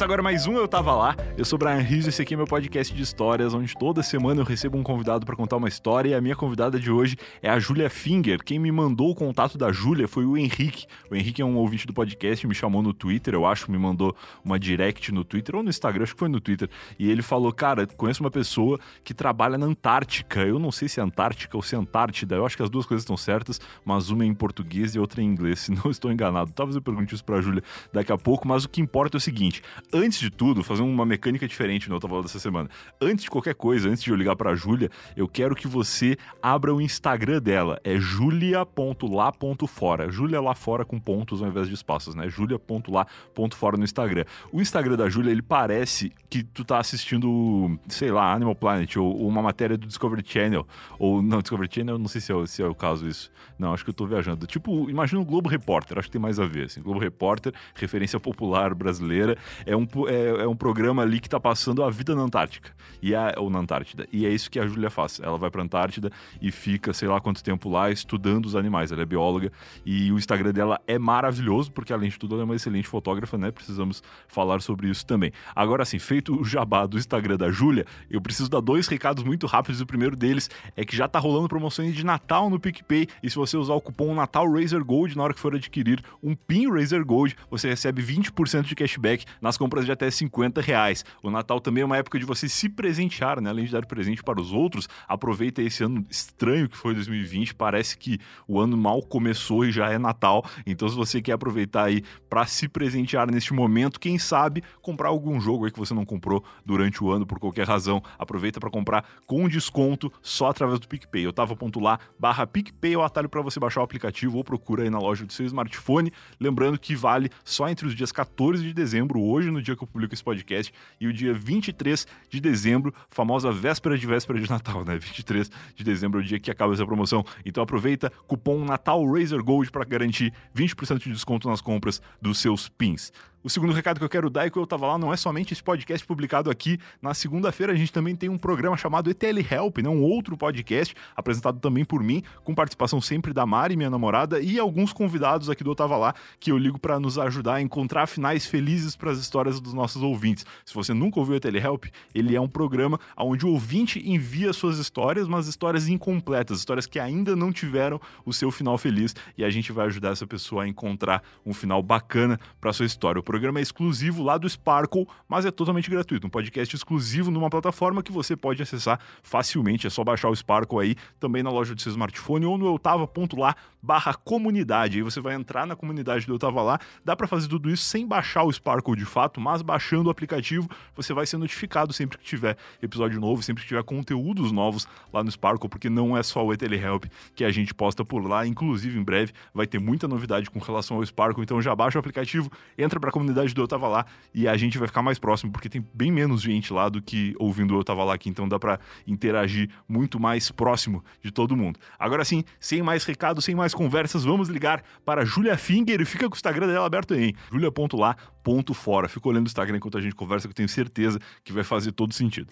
Começa agora mais um Eu Tava Lá. Eu sou Brian Rizzo, esse aqui é meu podcast de histórias, onde toda semana eu recebo um convidado para contar uma história. E a minha convidada de hoje é a Júlia Finger. Quem me mandou o contato da Júlia foi o Henrique. O Henrique é um ouvinte do podcast, me chamou no Twitter, eu acho, me mandou uma direct no Twitter ou no Instagram, acho que foi no Twitter. E ele falou: Cara, conheço uma pessoa que trabalha na Antártica. Eu não sei se é Antártica ou se é Antártida, eu acho que as duas coisas estão certas, mas uma é em português e outra em inglês, se não estou enganado. Talvez eu pergunte isso pra Júlia daqui a pouco, mas o que importa é o seguinte: antes de tudo, fazer uma mecânica diferente no Outra dessa semana. Antes de qualquer coisa, antes de eu ligar pra Júlia, eu quero que você abra o Instagram dela. É julia.lá.fora. Júlia lá fora com pontos ao invés de espaços, né? julia.lá.fora no Instagram. O Instagram da Júlia, ele parece que tu tá assistindo, sei lá, Animal Planet ou, uma matéria do Discovery Channel. Ou, não, Discovery Channel, não sei se é, se é o caso isso. Não, acho que eu tô viajando. Tipo, imagina o Globo Repórter, acho que tem mais a ver, assim. Globo Repórter, referência popular brasileira, é um, é, é um programa ali que tá passando a vida na Antártica, e é, ou na Antártida. E é isso que a Júlia faz. Ela vai pra Antártida e fica, sei lá quanto tempo lá, estudando os animais. Ela é bióloga e o Instagram dela é maravilhoso, porque além de tudo ela é uma excelente fotógrafa, né? Precisamos falar sobre isso também. Agora sim, feito o jabá do Instagram da Júlia, eu preciso dar dois recados muito rápidos. O primeiro deles é que já tá rolando promoções de Natal no PicPay, e se você usar o cupom Natal Razer Gold na hora que for adquirir um PIN Razer Gold, você recebe 20% de cashback nas de até 50 reais. O Natal também é uma época de você se presentear, né? Além de dar presente para os outros, aproveita esse ano estranho que foi 2020. Parece que o ano mal começou e já é Natal. Então, se você quer aproveitar aí para se presentear neste momento, quem sabe comprar algum jogo aí que você não comprou durante o ano por qualquer razão, aproveita para comprar com desconto só através do PicPay. Eu tava ponto lá, barra PicPay é o atalho para você baixar o aplicativo ou procura aí na loja do seu smartphone. Lembrando que vale só entre os dias 14 de dezembro, hoje, no dia que eu publico esse podcast, e o dia 23 de dezembro, famosa véspera de véspera de Natal, né? 23 de dezembro é o dia que acaba essa promoção. Então aproveita, cupom Natal Razer Gold para garantir 20% de desconto nas compras dos seus pins. O segundo recado que eu quero dar é que eu tava lá não é somente esse podcast publicado aqui. Na segunda-feira a gente também tem um programa chamado ETL Help, né? um outro podcast apresentado também por mim, com participação sempre da Mari, minha namorada, e alguns convidados aqui do Tava Lá, que eu ligo para nos ajudar a encontrar finais felizes para as histórias dos nossos ouvintes. Se você nunca ouviu o ETL Help, ele é um programa onde o ouvinte envia suas histórias, mas histórias incompletas, histórias que ainda não tiveram o seu final feliz, e a gente vai ajudar essa pessoa a encontrar um final bacana para sua história programa é exclusivo lá do Sparkle, mas é totalmente gratuito. Um podcast exclusivo numa plataforma que você pode acessar facilmente. É só baixar o Sparkle aí, também na loja do seu smartphone ou no eutava.lá barra comunidade. Aí você vai entrar na comunidade do Eu Tava Lá. Dá para fazer tudo isso sem baixar o Sparkle de fato, mas baixando o aplicativo, você vai ser notificado sempre que tiver episódio novo, sempre que tiver conteúdos novos lá no Sparkle, porque não é só o Telehelp que a gente posta por lá. Inclusive, em breve, vai ter muita novidade com relação ao Sparkle. Então já baixa o aplicativo, entra pra comunidade do Eu Tava Lá e a gente vai ficar mais próximo, porque tem bem menos gente lá do que ouvindo Eu Tava Lá aqui. Então dá para interagir muito mais próximo de todo mundo. Agora sim, sem mais recados, sem mais conversas, vamos ligar para Julia Finger e fica com o Instagram dela aberto aí, julia.lá.fora. Fica olhando o Instagram enquanto a gente conversa, que eu tenho certeza que vai fazer todo sentido.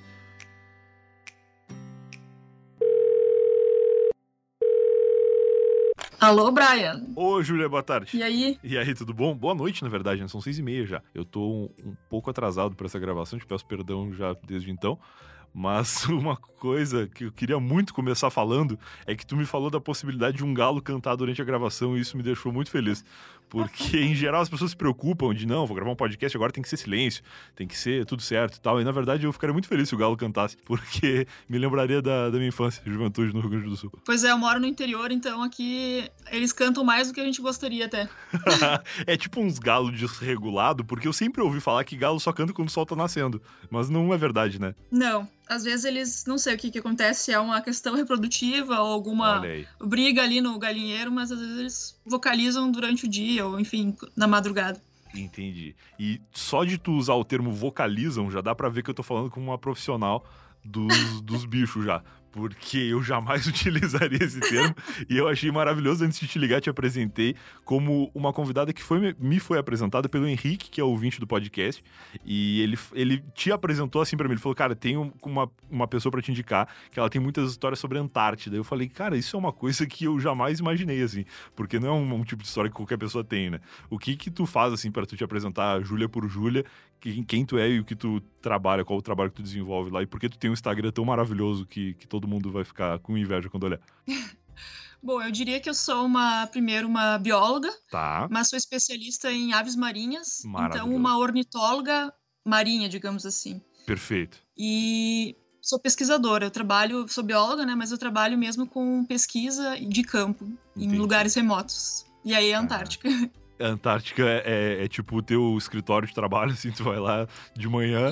Alô, Brian. Ô, Júlia, boa tarde. E aí? E aí, tudo bom? Boa noite, na verdade, né? São seis e meia já. Eu tô um, um pouco atrasado para essa gravação, te peço perdão já desde então. Mas uma coisa que eu queria muito começar falando é que tu me falou da possibilidade de um galo cantar durante a gravação e isso me deixou muito feliz. Porque, em geral, as pessoas se preocupam de, não, vou gravar um podcast, agora tem que ser silêncio, tem que ser tudo certo e tal. E, na verdade, eu ficaria muito feliz se o galo cantasse, porque me lembraria da, da minha infância, juventude no Rio Grande do Sul. Pois é, eu moro no interior, então aqui eles cantam mais do que a gente gostaria até. é tipo uns galos desregulado, porque eu sempre ouvi falar que galo só canta quando o sol tá nascendo. Mas não é verdade, né? Não às vezes eles, não sei o que que acontece, se é uma questão reprodutiva ou alguma briga ali no galinheiro, mas às vezes eles vocalizam durante o dia ou, enfim, na madrugada. Entendi. E só de tu usar o termo vocalizam, já dá para ver que eu tô falando com uma profissional dos, dos bichos já porque eu jamais utilizaria esse termo. e eu achei maravilhoso antes de te ligar, te apresentei como uma convidada que foi, me foi apresentada pelo Henrique, que é ouvinte do podcast. E ele, ele te apresentou assim para mim. Ele falou, cara, tem uma, uma pessoa para te indicar que ela tem muitas histórias sobre a Antártida. Eu falei, cara, isso é uma coisa que eu jamais imaginei, assim, porque não é um, um tipo de história que qualquer pessoa tem, né? O que que tu faz, assim, para tu te apresentar Júlia por Júlia, quem, quem tu é e o que tu trabalha, qual o trabalho que tu desenvolve lá e por que tu tem um Instagram tão maravilhoso que, que todo mundo vai ficar com inveja quando olhar? Bom, eu diria que eu sou uma, primeiro, uma bióloga, tá. mas sou especialista em aves marinhas, então uma ornitóloga marinha, digamos assim. Perfeito. E sou pesquisadora, eu trabalho, sou bióloga, né, mas eu trabalho mesmo com pesquisa de campo, Entendi. em lugares remotos. E aí é a Antártica. A Antártica é, é, é, tipo o teu escritório de trabalho, assim, tu vai lá de manhã,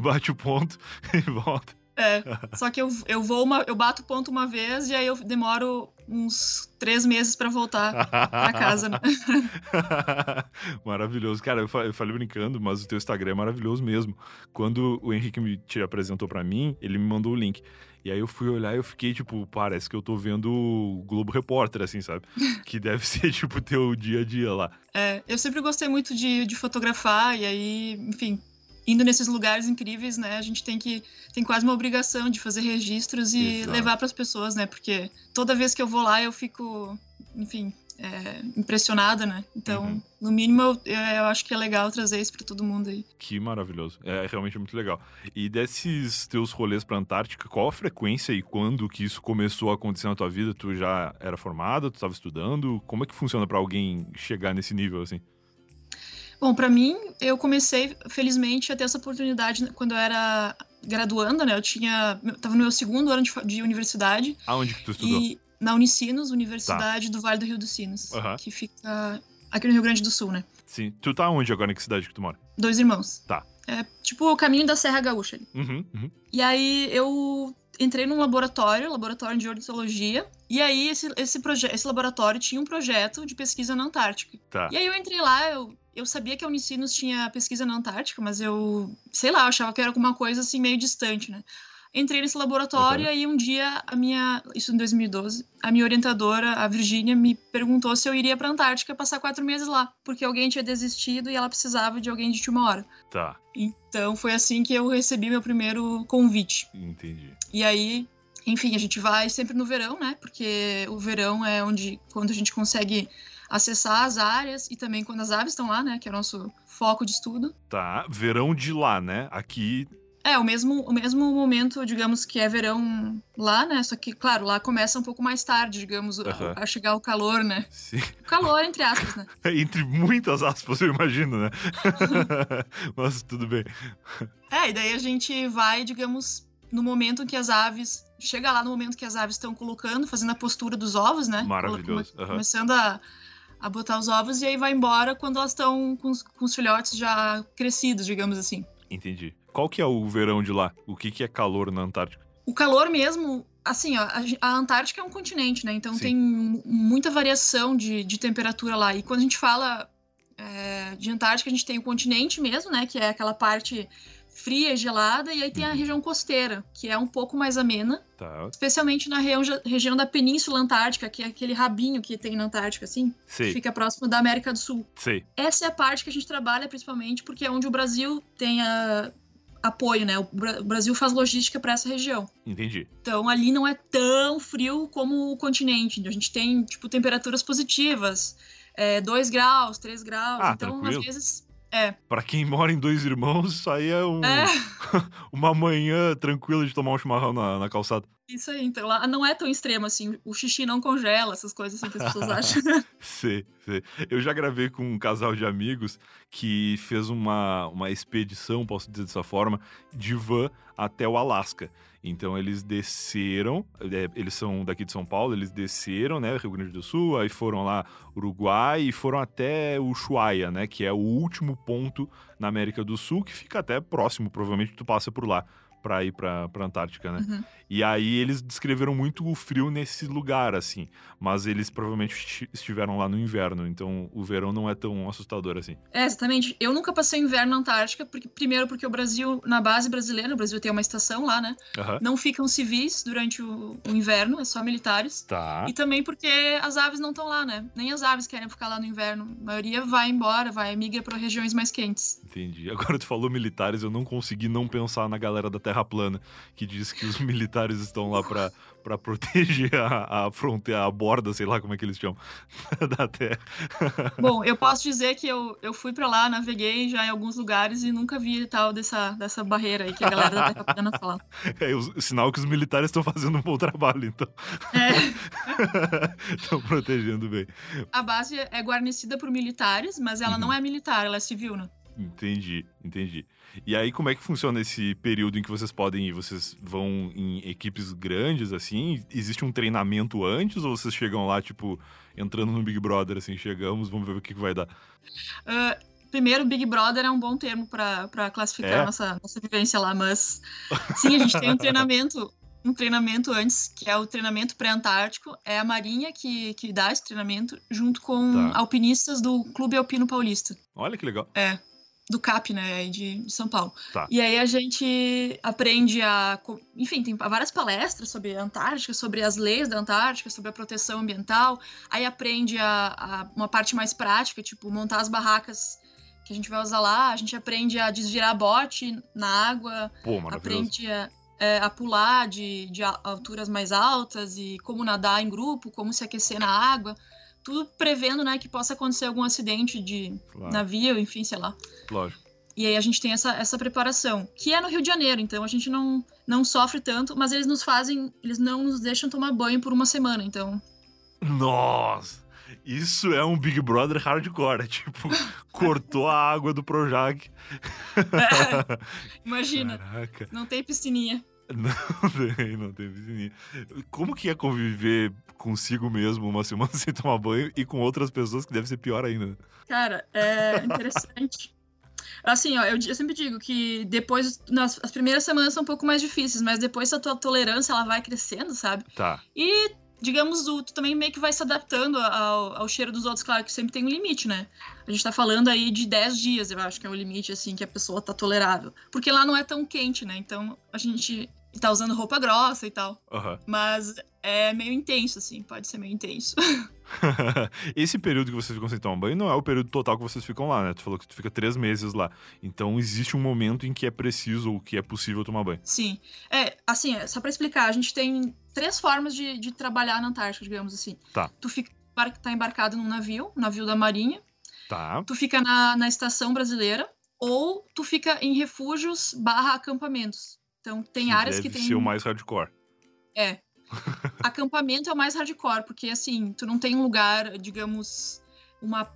bate o ponto e volta. É, só que eu, eu vou uma, eu bato ponto uma vez e aí eu demoro uns três meses para voltar para casa. Né? maravilhoso. Cara, eu falei, eu falei, brincando, mas o teu Instagram é maravilhoso mesmo. Quando o Henrique me te apresentou para mim, ele me mandou o link. E aí eu fui olhar e eu fiquei, tipo, parece que eu tô vendo o Globo Repórter, assim, sabe? que deve ser, tipo, teu dia a dia lá. É, eu sempre gostei muito de, de fotografar, e aí, enfim, indo nesses lugares incríveis, né? A gente tem que tem quase uma obrigação de fazer registros e Exato. levar para as pessoas, né? Porque toda vez que eu vou lá eu fico, enfim, é, impressionada, né? Então, uhum. no mínimo, eu, eu, acho que é legal trazer isso para todo mundo aí. Que maravilhoso. É realmente muito legal. E desses teus rolês pra Antártica, qual a frequência e quando que isso começou a acontecer na tua vida? Tu já era formada, tu estava estudando? Como é que funciona para alguém chegar nesse nível assim? Bom, para mim, eu comecei, felizmente, a ter essa oportunidade quando eu era graduanda, né? Eu tinha. Eu tava no meu segundo ano de, de universidade. Aonde que tu estudou? E, na Unicinos, Universidade tá. do Vale do Rio dos Sinos, uhum. que fica aqui no Rio Grande do Sul, né? Sim. Tu tá onde agora? Em que cidade que tu mora? Dois Irmãos. Tá. É tipo o caminho da Serra Gaúcha. Uhum, uhum. E aí eu entrei num laboratório, laboratório de ornitologia, e aí esse, esse, esse laboratório tinha um projeto de pesquisa na Antártica. Tá. E aí eu entrei lá, eu, eu sabia que a Unicinos tinha pesquisa na Antártica, mas eu, sei lá, achava que era alguma coisa assim meio distante, né? Entrei nesse laboratório uhum. e um dia a minha, isso em 2012, a minha orientadora, a Virgínia, me perguntou se eu iria para Antártica passar quatro meses lá, porque alguém tinha desistido e ela precisava de alguém de última hora. Tá. Então foi assim que eu recebi meu primeiro convite. Entendi. E aí, enfim, a gente vai sempre no verão, né? Porque o verão é onde quando a gente consegue acessar as áreas e também quando as aves estão lá, né? Que é o nosso foco de estudo. Tá, verão de lá, né? Aqui é, o mesmo, o mesmo momento, digamos, que é verão lá, né? Só que, claro, lá começa um pouco mais tarde, digamos, uhum. a, a, chegar o calor, né? Sim. O calor, entre aspas, né? entre muitas aspas, eu imagino, né? Mas tudo bem. É, e daí a gente vai, digamos, no momento que as aves. Chega lá no momento que as aves estão colocando, fazendo a postura dos ovos, né? Maravilhoso. Uhum. Começando a, a botar os ovos e aí vai embora quando elas estão com, com os filhotes já crescidos, digamos assim. Entendi. Qual que é o verão de lá? O que, que é calor na Antártica? O calor mesmo, assim, ó, a, Antártica é um continente, né? Então Sim. tem muita variação de, de temperatura lá. E quando a gente fala é, de Antártica, a gente tem o continente mesmo, né? Que é aquela parte fria e gelada, e aí tem a uhum. região costeira, que é um pouco mais amena. Tá. Especialmente na região, região da Península Antártica, que é aquele rabinho que tem na Antártica, assim. Sei. Que fica próximo da América do Sul. Sei. Essa é a parte que a gente trabalha principalmente, porque é onde o Brasil tem a, apoio, né? O Brasil faz logística para essa região. Entendi. Então ali não é tão frio como o continente. A gente tem, tipo, temperaturas positivas. 2 é, graus, 3 graus. Ah, então, tranquilo. às vezes. É. Pra quem mora em dois irmãos, isso aí é, um, é. uma manhã tranquila de tomar um chimarrão na, na calçada. Isso aí, então lá não é tão extremo assim. O xixi não congela, essas coisas assim que as pessoas acham. Sim, sim. Eu já gravei com um casal de amigos que fez uma, uma expedição, posso dizer dessa forma, de van até o Alasca. Então eles desceram, é, eles são daqui de São Paulo, eles desceram, né, Rio Grande do Sul, aí foram lá Uruguai e foram até Ushuaia, né, que é o último ponto na América do Sul, que fica até próximo, provavelmente tu passa por lá para ir para a Antártica, né? Uhum. E aí eles descreveram muito o frio nesse lugar, assim. Mas eles provavelmente estiveram lá no inverno, então o verão não é tão assustador assim. É, exatamente. Eu nunca passei inverno na Antártica, porque, primeiro porque o Brasil, na base brasileira, o Brasil tem uma estação lá, né? Uhum. Não ficam civis durante o, o, inverno, é só militares. Tá. E também porque as aves não estão lá, né? Nem as aves querem ficar lá no inverno. A maioria vai embora, vai migra para regiões mais quentes. Entendi. Agora tu falou militares, eu não consegui não pensar na galera da Terra plana, que diz que os militares estão lá para para proteger a, a, fronteira, a borda, sei lá como é que eles chamam, da Terra. Bom, eu posso dizer que eu, eu fui para lá, naveguei já em alguns lugares e nunca vi tal dessa, dessa barreira aí que a galera da Terra plana fala. É o, o sinal que os militares estão fazendo um bom trabalho, então. Estão é. protegendo bem. A base é guarnecida por militares, mas ela uhum. não é militar, ela é civil, né? Entendi, entendi. E aí, como é que funciona esse período em que vocês podem ir? Vocês vão em equipes grandes, assim? Existe um treinamento antes ou vocês chegam lá, tipo, entrando no Big Brother, assim, chegamos, vamos ver o que, que vai dar? Uh, primeiro, Big Brother é um bom termo para classificar é? nossa, nossa vivência lá, mas sim, a gente tem um treinamento. Um treinamento antes, que é o treinamento pré-antártico. É a Marinha que, que dá esse treinamento, junto com tá. alpinistas do Clube Alpino Paulista. Olha que legal. É do CAP, né, de, São Paulo. Tá. E aí a gente aprende a, enfim, tem várias palestras sobre a Antártica, sobre as leis da Antártica, sobre a proteção ambiental. Aí aprende a, a uma parte mais prática, tipo montar as barracas que a gente vai usar lá. A gente aprende a desvirar bote na água. Pô, aprende a, é, a pular de, de alturas mais altas e como nadar em grupo, como se aquecer na água tudo prevendo, né, que possa acontecer algum acidente de claro. navio, enfim, sei lá. Lógico. E aí a gente tem essa, essa preparação, que é no Rio de Janeiro, então a gente não, não sofre tanto, mas eles nos fazem, eles não nos deixam tomar banho por uma semana, então. Nossa! Isso é um Big Brother hardcore, tipo, cortou a água do Projac. É, imagina, Caraca. não tem piscininha. Não tem, não tem piscininha. Como que é conviver consigo mesmo uma semana sem tomar banho e com outras pessoas que deve ser pior ainda? Cara, é interessante. Assim, ó, eu, eu, sempre digo que depois, nas, as primeiras semanas são um pouco mais difíceis, mas depois a tua tolerância ela vai crescendo, sabe? Tá. E digamos, o, tu também meio que vai se adaptando ao, ao, cheiro dos outros. Claro que sempre tem um limite, né? A gente tá falando aí de 10 dias, eu acho que é o limite, assim, que a pessoa tá tolerável. Porque lá não é tão quente, né? Então a gente tá usando roupa grossa e tal. Uhum. Mas é meio intenso, assim, pode ser meio intenso. Esse período que vocês ficam sem tomar banho não é o período total que vocês ficam lá, né? Tu falou que tu fica três meses lá. Então existe um momento em que é preciso ou que é possível tomar banho. Sim. É, assim, é, só para explicar, a gente tem três formas de, de trabalhar na Antártica, digamos assim. Tá. Tu fica tá embarcado num navio, um navio da Marinha. Tá. Tu fica na, na estação brasileira, ou tu fica em refúgios barra acampamentos. Então tem áreas que tem. ser o mais hardcore. É. Acampamento é o mais hardcore, porque assim, tu não tem um lugar, digamos, uma.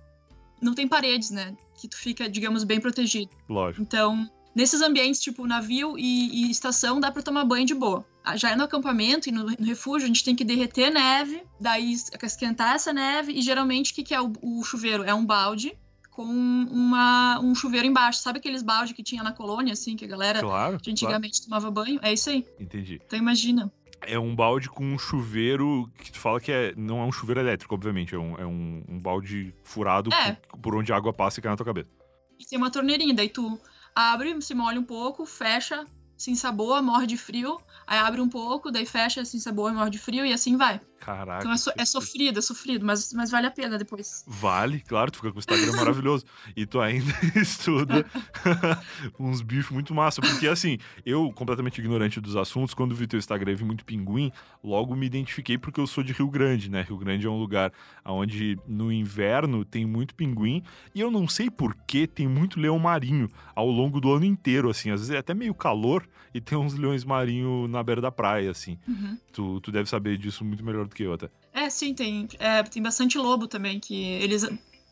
Não tem paredes, né? Que tu fica, digamos, bem protegido. Lógico. Então, nesses ambientes, tipo navio e, e estação, dá pra tomar banho de boa. Ah, já é no acampamento e no, no, refúgio, a gente tem que derreter neve, daí esquentar essa neve, e geralmente o que, que é o, o chuveiro? É um balde com uma, um chuveiro embaixo. Sabe aqueles balde que tinha na colônia, assim, que a galera claro, antigamente claro. tomava banho? É isso aí. Entendi. Então imagina. É um balde com um chuveiro que tu fala que é, não é um chuveiro elétrico, obviamente. É um, é um, um balde furado é. por, por, onde a água passa e cai na tua cabeça. E tem uma torneirinha, daí tu abre, se molha um pouco, fecha, se ensaboa, morre de frio, aí abre um pouco, daí fecha, se ensaboa e morre de frio e assim vai. Caraca. Então é, so, é sofrido, é sofrido, mas, mas vale a pena depois. Vale, claro, tu fica com o Instagram maravilhoso. E tu ainda estuda uns bichos muito massa. Porque assim, eu, completamente ignorante dos assuntos, quando vi teu Instagram e vi muito pinguim, logo me identifiquei porque eu sou de Rio Grande, né? Rio Grande é um lugar onde no inverno tem muito pinguim. E eu não sei por que tem muito leão marinho ao longo do ano inteiro, assim. Às vezes é até meio calor e tem uns leões marinhos na beira da praia, assim. Uhum. Tu, tu deve saber disso muito melhor do que até. É, sim, tem, é, tem bastante lobo também, que eles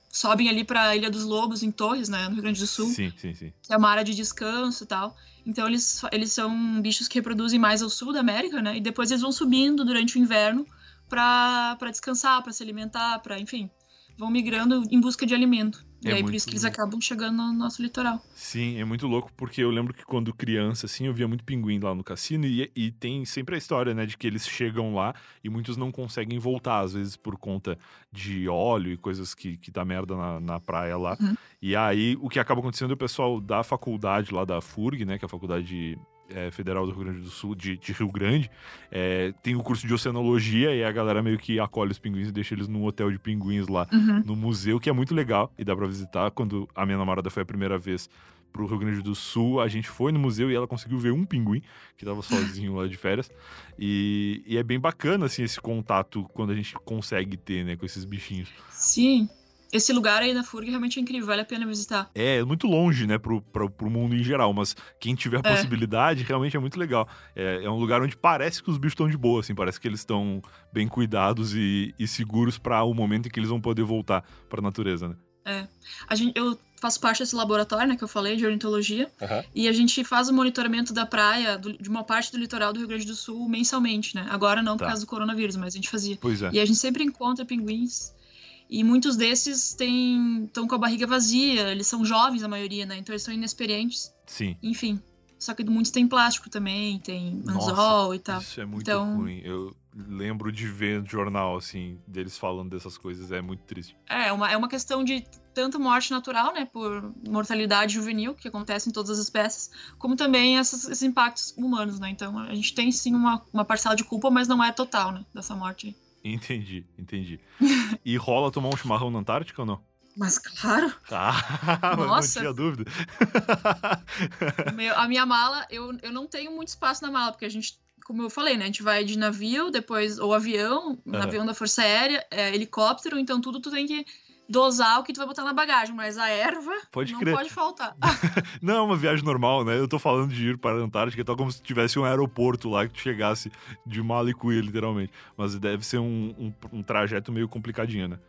sobem ali pra Ilha dos Lobos, em Torres, né, no Rio Grande do Sul. Sim, sim, sim. Que é uma área de descanso e tal. Então eles, eles são bichos que reproduzem mais ao sul da América, né, e depois eles vão subindo durante o inverno pra descansar, pra se alimentar, pra, enfim, vão migrando em busca de alimento. É e aí por isso que eles acabam chegando no nosso litoral. Sim, é muito louco, porque eu lembro que quando criança, assim, eu via muito pinguim lá no cassino e, e tem sempre a história, né, de que eles chegam lá e muitos não conseguem voltar, às vezes por conta de óleo e coisas que, que dá merda na, na praia lá. Uhum. E aí o que acaba acontecendo é o pessoal da faculdade lá da FURG, né, que é a faculdade é, Federal do Rio Grande do Sul, de, de Rio Grande, é, tem o curso de oceanologia e a galera meio que acolhe os pinguins e deixa eles num hotel de pinguins lá uhum. no museu, que é muito legal e dá para visitar. Quando a minha namorada foi a primeira vez pro Rio Grande do Sul, a gente foi no museu e ela conseguiu ver um pinguim que tava sozinho lá de férias. E, e é bem bacana, assim, esse contato quando a gente consegue ter, né, com esses bichinhos. Sim, esse lugar aí na FURG realmente é incrível, vale a pena visitar. É, é muito longe, né, pro, pro, pro mundo em geral, mas quem tiver a é. possibilidade, realmente é muito legal. É, é, um lugar onde parece que os bichos estão de boa, assim, parece que eles estão bem cuidados e, e seguros para o momento em que eles vão poder voltar para a natureza, né? É. A gente, eu faço parte desse laboratório, né, que eu falei, de ornitologia, uhum. e a gente faz o monitoramento da praia, do, de uma parte do litoral do Rio Grande do Sul, mensalmente, né? Agora não tá. por causa do coronavírus, mas a gente fazia. Pois é. E a gente sempre encontra pinguins e muitos desses estão com a barriga vazia, eles são jovens a maioria, né? Então eles são inexperientes. Sim. Enfim. Só que muitos tem plástico também, tem anzol e tal. Isso é muito então... ruim. Eu lembro de ver no jornal, assim, deles falando dessas coisas, é muito triste. É, uma, é uma questão de tanto morte natural, né, por mortalidade juvenil, que acontece em todas as espécies, como também esses, esses impactos humanos, né? Então a gente tem sim uma, uma parcela de culpa, mas não é total, né, dessa morte. Entendi, entendi. E rola tomar um chimarrão na Antártica ou não? Mas claro. Ah, Nossa. não tinha dúvida. Meu, a minha mala, eu, eu não tenho muito espaço na mala, porque a gente, como eu falei, né? A gente vai de navio, depois, ou avião, uhum. avião da Força Aérea, é, helicóptero, então tudo tu tem que dosar o que tu vai botar na bagagem, mas a erva pode não crer. pode faltar. não é uma viagem normal, né? Eu tô falando de ir para a Antártica, tá como se tivesse um aeroporto lá que tu chegasse de mala e cuia, literalmente. Mas deve ser um, um, um trajeto meio complicadinho, né?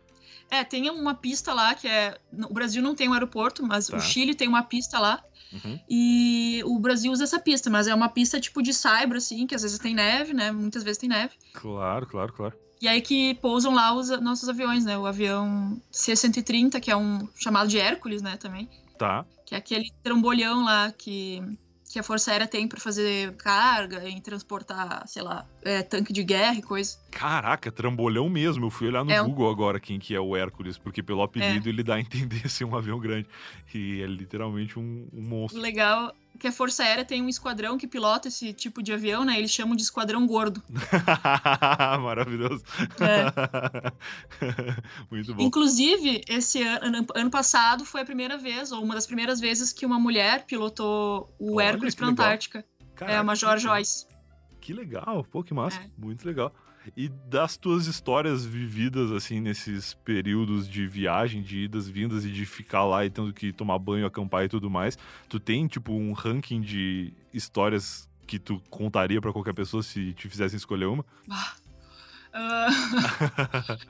É, tem uma pista lá que é. O Brasil não tem um aeroporto, mas tá. o Chile tem uma pista lá. Uhum. E o Brasil usa essa pista, mas é uma pista tipo de saibro, assim, que às vezes tem neve, né? Muitas vezes tem neve. Claro, claro, claro. E aí que pousam lá os nossos aviões, né? O avião C-130, que é um chamado de Hércules, né, também. Tá. Que é aquele trambolhão lá que, que a Força Aérea tem para fazer carga e transportar, sei lá, é, tanque de guerra e coisa. Caraca, trambolhão mesmo. Eu fui olhar no é Google um... agora quem que é o Hércules, porque pelo apelido é. ele dá a entender ser um avião grande. E é literalmente um, um monstro. Legal que a Força Aérea tem um esquadrão que pilota esse tipo de avião, né? Eles chamam de esquadrão gordo. Maravilhoso. É. Muito bom. Inclusive, esse ano, ano passado foi a primeira vez, ou uma das primeiras vezes, que uma mulher pilotou o Olha, Hércules para a Antártica. Caraca, é a Major Joyce. Que legal, pô, que massa. É. Muito legal. E das tuas histórias vividas, assim, nesses períodos de viagem, de idas, vindas e de ficar lá e tendo que tomar banho, acampar e tudo mais, tu tem, tipo, um ranking de histórias que tu contaria para qualquer pessoa se te fizessem escolher uma? Uh...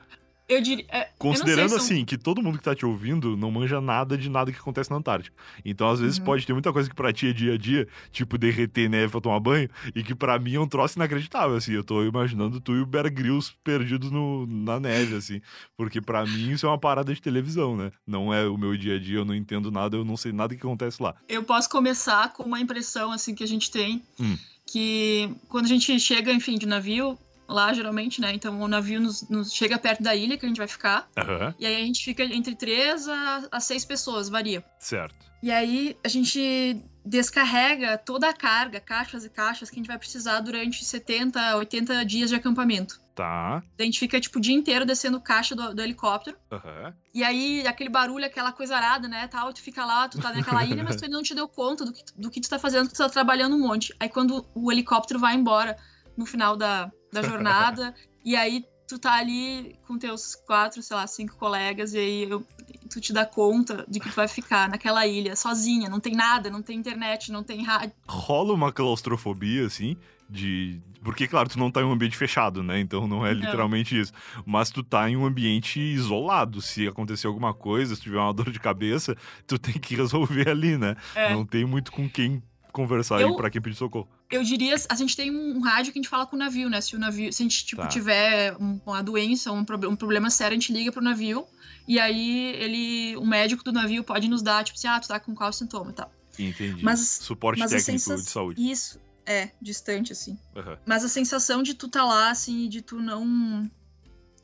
Eu diria. É, Considerando eu assim, que todo mundo que tá te ouvindo não manja nada de nada que acontece na Antártica. Então, às vezes, uhum. pode ter muita coisa que pra ti é dia a dia, tipo derreter neve pra tomar banho, e que pra mim é um troço inacreditável, assim. Eu tô imaginando tu e o Bear Grylls perdidos no, na neve, assim. Porque pra mim isso é uma parada de televisão, né? Não é o meu dia a dia, eu não entendo nada, eu não sei nada que acontece lá. Eu posso começar com uma impressão, assim, que a gente tem. Hum. Que quando a gente chega, enfim, de navio, lá, geralmente, né? Então o navio nos, nos, chega perto da ilha que a gente vai ficar. Uhum. E aí a gente fica entre três a, a seis pessoas, varia. Certo. E aí a gente descarrega toda a carga, caixas e caixas que a gente vai precisar durante 70, 80 dias de acampamento. Tá. a gente fica, tipo, o dia inteiro descendo caixa do, do helicóptero. Uhum. E aí, aquele barulho, aquela coisa arada, né, tal, tu fica lá, tu tá naquela ilha, mas tu ainda não te deu conta do que, do que tu tá fazendo, tu tá trabalhando um monte. Aí quando o helicóptero vai embora no final da, da jornada. e aí tu tá ali com teus quatro, sei lá, cinco colegas, e aí eu, tu te dá conta de que tu vai ficar naquela ilha sozinha, não tem nada, não tem internet, não tem rádio. Rola uma claustrofobia, assim, de. Porque, claro, tu não tá em um ambiente fechado, né? Então não é literalmente não. isso. Mas tu tá em um ambiente isolado. Se acontecer alguma coisa, se tiver uma dor de cabeça, tu tem que resolver ali, né? É. Não tem muito com quem conversar eu, aí pra quem pedir socorro? Eu diria, a gente tem um rádio que a gente fala com o navio, né? Se o navio, se a gente tipo, tá. tiver uma doença, um, um problema sério, a gente liga pro navio e aí ele, o médico do navio pode nos dar, tipo assim, ah, tu tá com qual sintoma e tal. Entendi. Mas, Suporte mas técnico sensa... de saúde. Isso, é, distante, assim. Uhum. Mas a sensação de tu tá lá, assim, de tu não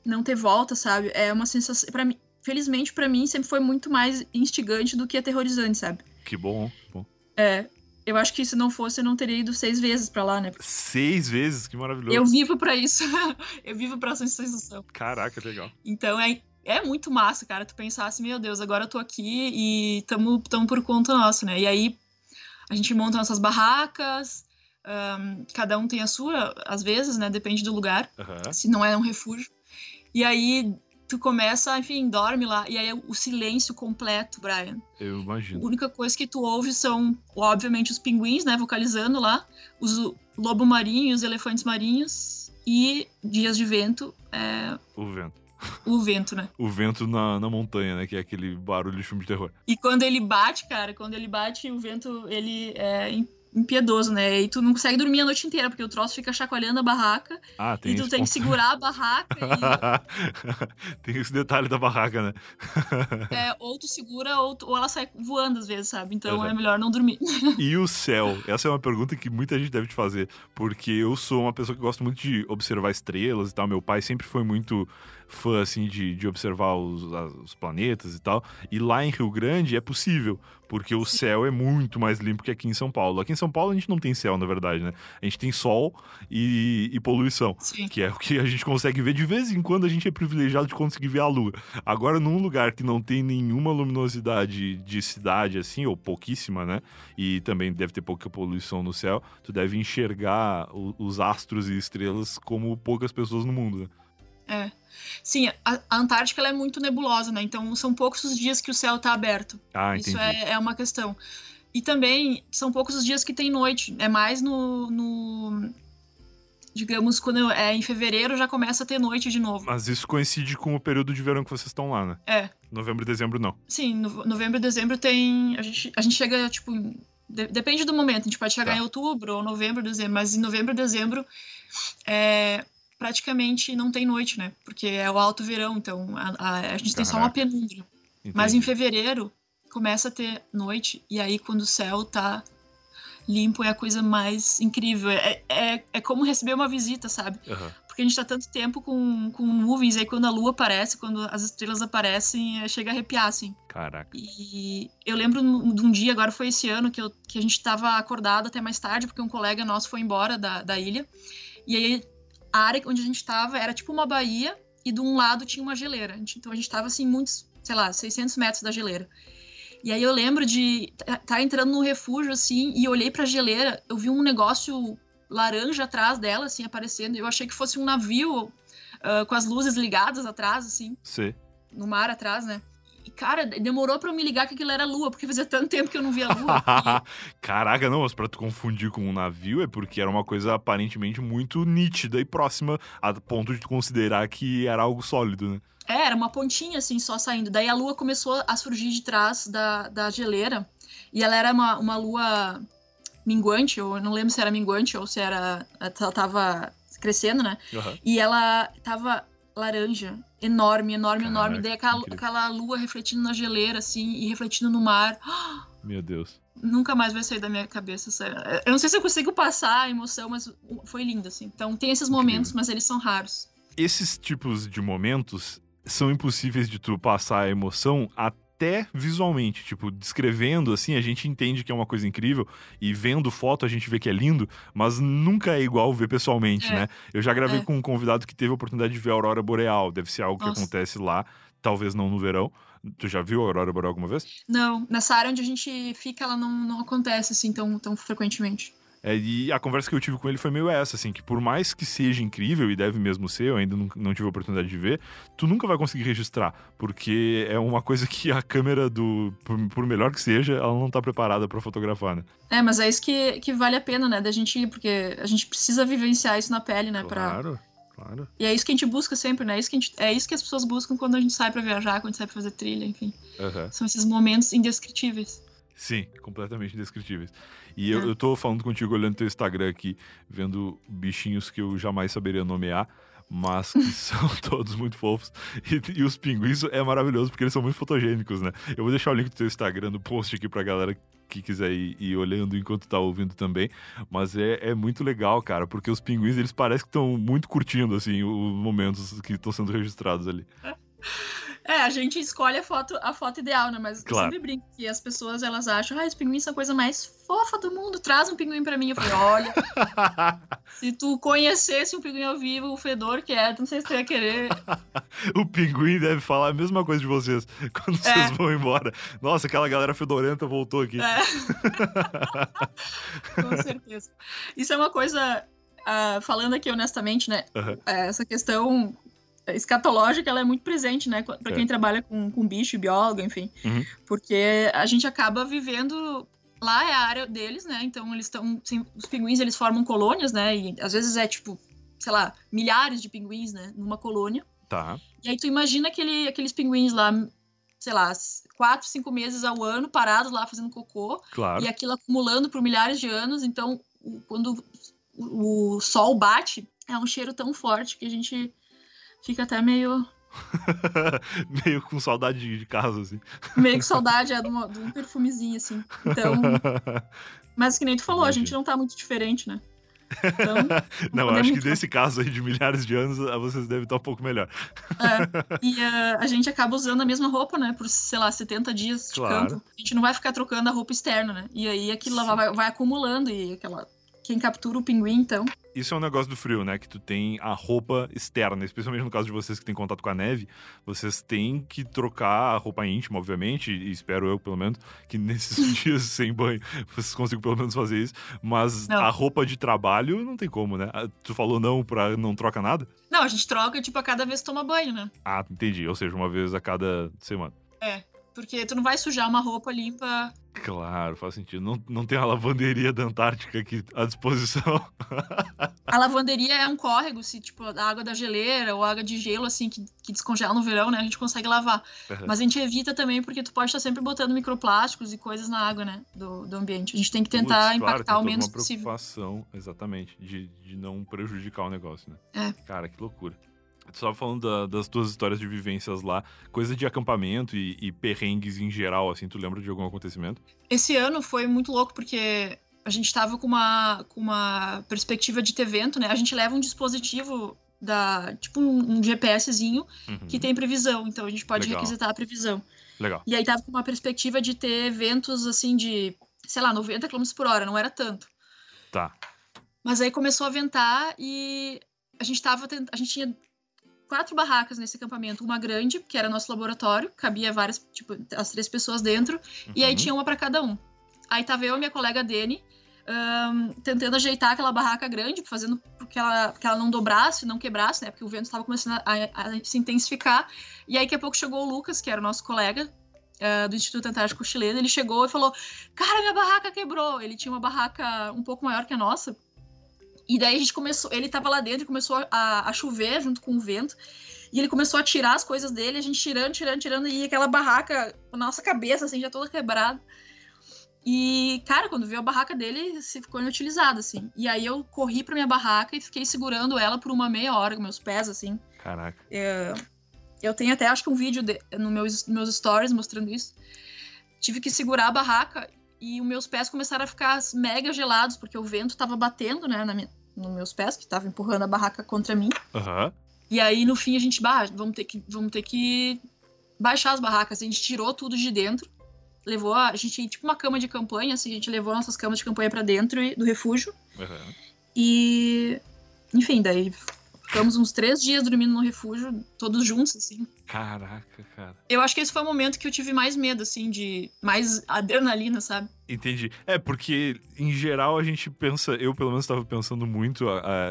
não ter volta, sabe? É uma sensação. para mim, felizmente, para mim, sempre foi muito mais instigante do que aterrorizante, sabe? Que bom, que bom. É. Eu acho que se não fosse, eu não teria ido seis vezes para lá, né? Seis vezes? Que maravilhoso. Eu vivo para isso. eu vivo pra essa sensação. Caraca, legal. Então é, é muito massa, cara, tu pensar assim, meu Deus, agora eu tô aqui e tamo, tamo por conta nossa, né? E aí a gente monta nossas barracas, um, cada um tem a sua, às vezes, né? Depende do lugar, uhum. se não é um refúgio. E aí tu começa, enfim, dorme lá, e aí o silêncio completo, Brian. Eu imagino. A única coisa que tu ouve são, obviamente, os pinguins, né, vocalizando lá, os lobo marinho, os elefantes marinhos, e dias de vento. É... O vento. O vento, né? o vento na, na montanha, né? Que é aquele barulho de filme de terror. E quando ele bate, cara, quando ele bate, o vento, ele é impiedoso, né? E tu não consegue dormir a noite inteira, porque o troço fica chacoalhando a barraca. Ah, tem E tu tem ponto. que segurar a barraca e... tem esse detalhe da barraca, né? é, ou tu segura, ou, tu, ou ela sai voando às vezes, sabe? Então é melhor não dormir. e o céu? Essa é uma pergunta que muita gente deve te fazer, porque eu sou uma pessoa que gosta muito de observar estrelas e tal. Meu pai sempre foi muito fã, assim, de, de observar os, os planetas e tal. E lá em Rio Grande é possível, porque o céu é muito mais limpo que aqui em São Paulo. Aqui em São Paulo a gente não tem céu, na verdade, né? A gente tem sol e, e poluição, Sim. que é o que a gente consegue ver. De vez em quando a gente é privilegiado de conseguir ver a lua. Agora, num lugar que não tem nenhuma luminosidade de cidade, assim, ou pouquíssima, né? E também deve ter pouca poluição no céu, tu deve enxergar os astros e estrelas como poucas pessoas no mundo, né? É. Sim, a, a Antártica é muito nebulosa, né? Então são poucos os dias que o céu está aberto. Ah, Isso é, é, uma questão. E também são poucos os dias que tem noite. É mais no. no digamos, quando é em fevereiro já começa a ter noite de novo. Mas isso coincide com o período de verão que vocês estão lá, né? É. Novembro e dezembro não. Sim, no, novembro e dezembro tem. A gente, a gente chega, tipo. De, depende do momento, a gente pode chegar tá. em outubro ou novembro, dezembro, mas em novembro e dezembro é, praticamente não tem noite, né? Porque é o alto verão, então a, a, a gente Caraca. tem só uma penumbra. Entendi. Mas em fevereiro começa a ter noite, e aí quando o céu tá limpo é a coisa mais incrível. É, é, é como receber uma visita, sabe? Uhum. Porque a gente tá tanto tempo com, com nuvens, aí quando a lua aparece, quando as estrelas aparecem, é, chega a arrepiar, assim. Caraca. E eu lembro de um dia, agora foi esse ano, que, eu, que a gente tava acordado até mais tarde, porque um colega nosso foi embora da, da ilha. E aí a área onde a gente estava era tipo uma baía e de um lado tinha uma geleira. Então a gente estava assim, muitos, sei lá, 600 metros da geleira. E aí eu lembro de estar tá entrando no refúgio assim e olhei para a geleira, eu vi um negócio laranja atrás dela, assim, aparecendo. Eu achei que fosse um navio uh, com as luzes ligadas atrás, assim. Sim. No mar atrás, né? E, cara, demorou pra eu me ligar que aquilo era lua, porque fazia tanto tempo que eu não via lua. Caraca, não, mas pra tu confundir com um navio é porque era uma coisa aparentemente muito nítida e próxima, a ponto de tu considerar que era algo sólido, né? É, era uma pontinha assim, só saindo. Daí a lua começou a surgir de trás da, da geleira. E ela era uma, uma lua minguante, ou não lembro se era minguante ou se era. Ela tava crescendo, né? Uhum. E ela tava laranja, enorme, enorme, Caraca, enorme. Daí aquela, aquela lua refletindo na geleira, assim, e refletindo no mar. Meu Deus. Nunca mais vai sair da minha cabeça, sério. Eu não sei se eu consigo passar a emoção, mas foi lindo, assim. Então tem esses momentos, Incrível. mas eles são raros. Esses tipos de momentos são impossíveis de tu passar a emoção até até visualmente, tipo, descrevendo assim, a gente entende que é uma coisa incrível e vendo foto a gente vê que é lindo, mas nunca é igual ver pessoalmente, é. né? Eu já gravei é. com um convidado que teve a oportunidade de ver a aurora boreal, deve ser algo Nossa. que acontece lá, talvez não no verão. Tu já viu a aurora boreal alguma vez? Não, nessa área onde a gente fica, ela não, não acontece assim tão, tão frequentemente. É, e a conversa que eu tive com ele foi meio essa, assim, que por mais que seja incrível, e deve mesmo ser, eu ainda não, não tive a oportunidade de ver, tu nunca vai conseguir registrar, porque é uma coisa que a câmera do, por, por melhor que seja, ela não tá preparada para fotografar, né? É, mas é isso que, que vale a pena, né, da gente ir, porque a gente precisa vivenciar isso na pele, né, claro. Pra... Claro. E é isso que a gente busca sempre, né? É isso que, gente, é isso que as pessoas buscam quando a gente sai para viajar, quando a gente sai pra fazer trilha, enfim. Uhum. São esses momentos indescritíveis. Sim, completamente indescritíveis. E eu, é. eu tô falando contigo olhando teu Instagram aqui, vendo bichinhos que eu jamais saberia nomear mas que são todos muito fofos. E, e, os pinguins é maravilhoso porque eles são muito fotogênicos, né? Eu vou deixar o link do teu Instagram no post aqui pra galera que quiser ir, ir olhando enquanto tá ouvindo também. Mas é, é muito legal, cara, porque os pinguins eles parecem que estão muito curtindo, assim, os momentos que estão sendo registrados ali. É, a gente escolhe a foto, a foto ideal, né? Mas claro. eu sempre brinco que as pessoas elas acham, ah, os pinguins são a coisa mais fofa do mundo, traz um pinguim para mim. Eu falei, olha, se tu conhecesse um pinguim ao vivo, o fedor que é, não sei se tu ia querer. o pinguim deve falar a mesma coisa de vocês quando é. vocês vão embora. Nossa, aquela galera fedorenta voltou aqui. É. Com certeza. Isso é uma coisa, uh, falando aqui honestamente, né? Uhum. Essa questão escatológica ela é muito presente, né? Para quem é. trabalha com, com bicho, biólogo, enfim. Uhum. Porque a gente acaba vivendo. Lá é a área deles, né? Então eles estão. Os pinguins eles formam colônias, né? E às vezes é tipo, sei lá, milhares de pinguins, né? Numa colônia. Tá. E aí tu imagina aquele, aqueles pinguins lá, sei lá, quatro, cinco meses ao ano parados lá fazendo cocô. Claro. E aquilo acumulando por milhares de anos. Então, quando o, o sol bate, é um cheiro tão forte que a gente fica até meio. meio com saudade de, casa, assim. Meio com saudade é, de, uma, de um perfumezinho, assim. Então. Mas que nem tu falou, a gente não tá muito diferente, né? Então, não, acho que nesse caso aí de milhares de anos, vocês devem estar um pouco melhor. É, e uh, a gente acaba usando a mesma roupa, né? Por, sei lá, 70 dias de claro. campo. A gente não vai ficar trocando a roupa externa, né? E aí aquilo vai, vai acumulando e aquela quem captura o pinguim, então. Isso é um negócio do frio, né? Que tu tem a roupa externa, especialmente no caso de vocês que têm contato com a neve, vocês têm que trocar a roupa íntima, obviamente, e espero eu, pelo menos, que nesses dias sem banho vocês consigam pelo menos fazer isso. Mas não. a roupa de trabalho não tem como, né? Ah, tu falou não pra não troca nada? Não, a gente troca, tipo, a cada vez que toma banho, né? Ah, entendi. Ou seja, uma vez a cada semana. É, porque tu não vai sujar uma roupa limpa. Claro, faz sentido. Não, não tem a lavanderia da Antártica aqui à disposição. a lavanderia é um córrego, se tipo, a água da geleira ou água de gelo, assim, que, que descongela no verão, né? A gente consegue lavar. Uhum. Mas a gente evita também porque tu pode estar sempre botando microplásticos e coisas na água, né? Do, do ambiente. A gente tem que tentar impactar claro, o menos possível. uma preocupação, exatamente, de, de não prejudicar o negócio, né? É. Cara, que loucura. Tu estava falando da, das tuas histórias de vivências lá, coisa de acampamento e, e, perrengues em geral, assim, tu lembra de algum acontecimento? Esse ano foi muito louco porque a gente estava com uma, com uma perspectiva de ter vento, né? A gente leva um dispositivo da tipo um, um GPSzinho uhum. que tem previsão, então a gente pode Legal. requisitar a previsão. Legal. E aí tava com uma perspectiva de ter ventos assim de, sei lá, 90 km por hora, não era tanto. Tá. Mas aí começou a ventar e a gente tava a gente tinha quatro barracas nesse acampamento. Uma grande, que era nosso laboratório, cabia várias, tipo, as três pessoas dentro, uhum. e aí uhum. tinha uma para cada um. Aí tava eu e minha colega Dani um, tentando ajeitar aquela barraca grande, fazendo que ela, que ela não dobrasse, não quebrasse, né? Porque o vento estava começando a, a, a, se intensificar. E aí, daqui a pouco, chegou o Lucas, que era o nosso colega, Uh, do Instituto Antártico Chileno, ele chegou e falou: Cara, minha barraca quebrou. Ele tinha uma barraca um pouco maior que a nossa. E daí a gente começou, ele tava lá dentro e começou a, a chover junto com o vento. E ele começou a tirar as coisas dele, a gente tirando, tirando, tirando, e aquela barraca, a nossa cabeça, assim, já toda quebrada. E, cara, quando viu a barraca dele, se ficou inutilizada, assim. E aí eu corri pra minha barraca e fiquei segurando ela por uma meia hora com meus pés, assim. Caraca. Eu, eu tenho até, acho que um vídeo de, no meus, meus stories mostrando isso. Tive que segurar a barraca e os meus pés começaram a ficar mega gelados, porque o vento estava batendo, né, na minha, nos meus pés, que estava empurrando a barraca contra mim. Uhum. E aí, no fim, a gente, bah, vamos ter que, vamos ter que baixar as barracas. A gente tirou tudo de dentro, levou a, a gente, tipo uma cama de campanha, assim, a gente levou nossas camas de campanha para dentro do refúgio. Uhum. E, enfim, daí ficamos uns três dias dormindo no refúgio, todos juntos, assim. Caraca, cara. Eu acho que esse foi o momento que eu tive mais medo, assim, de mais adrenalina, sabe? Entendi. É, porque em geral a gente pensa, eu pelo menos estava pensando muito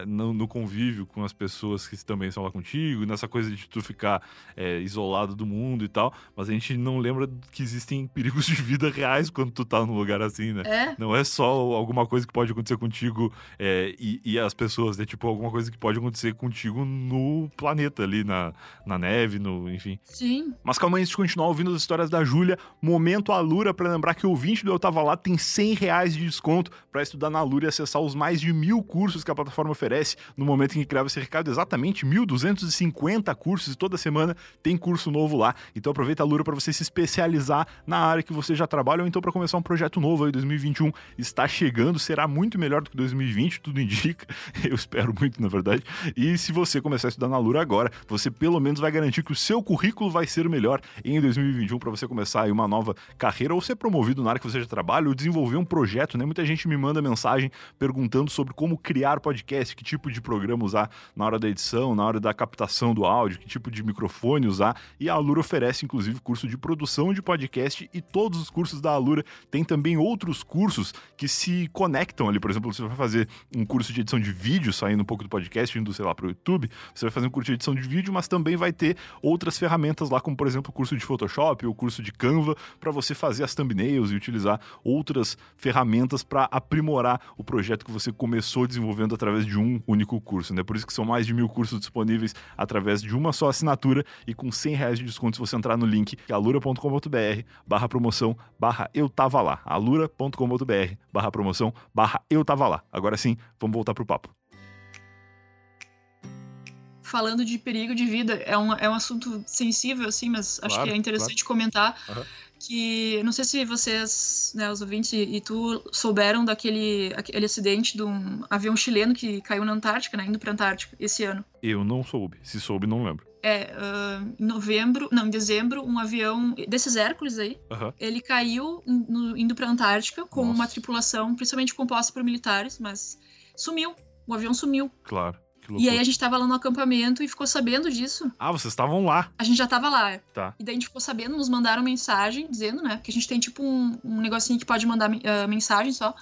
no, no, convívio com as pessoas que também estão lá contigo, nessa coisa de tu ficar é, isolado do mundo e tal, mas a gente não lembra que existem perigos de vida reais quando tu tá num lugar assim, né? É. Não é só alguma coisa que pode acontecer contigo é, e, e, as pessoas, né? Tipo, alguma coisa que pode acontecer contigo no planeta ali, na, na neve, no, enfim. Sim. Mas calma aí, antes de continuar ouvindo as histórias da Júlia, momento Alura para lembrar que o ouvinte do Eu Tava Lá tem 100 reais de desconto para estudar na Alura e acessar os mais de mil cursos que a plataforma oferece no momento em que criava esse recado, exatamente 1.250 cursos e toda semana tem curso novo lá. Então aproveita a Alura para você se especializar na área que você já trabalha ou então para começar um projeto novo aí 2021 está chegando, será muito melhor do que 2020, tudo indica. Eu espero muito, na verdade. E se você começar a estudar na Alura agora, você pelo menos vai garantir que o seu currículo vai ser melhor em 2021 para você começar uma nova carreira ou ser promovido na área que você já trabalha ou desenvolver um projeto, né? Muita gente me manda mensagem perguntando sobre como criar podcast, que tipo de programa usar na hora da edição, na hora da captação do áudio, que tipo de microfone usar. E a Alura oferece inclusive curso de produção de podcast e todos os cursos da Alura têm também outros cursos que se conectam ali, por exemplo, você vai fazer um curso de edição de vídeo, saindo um pouco do podcast, indo, sei lá, para o YouTube, você vai fazer um curso de edição de vídeo, mas também vai ter outras ferramentas lá, como por exemplo o curso de Photoshop ou o curso de Canva, para você fazer as thumbnails e utilizar outras ferramentas para aprimorar o projeto que você começou desenvolvendo através de um único curso, né? Por isso que são mais de mil cursos disponíveis através de uma só assinatura e com 100 reais de desconto se você entrar no link alura.com.br barra promoção barra eu tava lá, alura.com.br barra promoção barra eu tava lá. Agora sim, vamos voltar pro papo falando de perigo de vida, é um, é um assunto sensível, assim, mas claro, acho que é interessante claro. comentar uhum. que, não sei se vocês, né, os ouvintes e, e, tu souberam daquele aquele acidente de um avião chileno que caiu na Antártica, né, indo pra Antártica, esse ano. Eu não soube. Se soube, não lembro. É, uh, em novembro, não, em dezembro, um avião desses Hércules aí, uhum. ele caiu no, indo pra Antártica com Nossa. uma tripulação, principalmente composta por militares, mas sumiu. O avião sumiu. Claro. E aí a gente tava lá no acampamento e ficou sabendo disso. Ah, vocês estavam lá? A gente já tava lá. Tá. E daí a gente ficou sabendo, nos mandaram mensagem dizendo, né? Que a gente tem tipo um, um negocinho que pode mandar uh, mensagem só.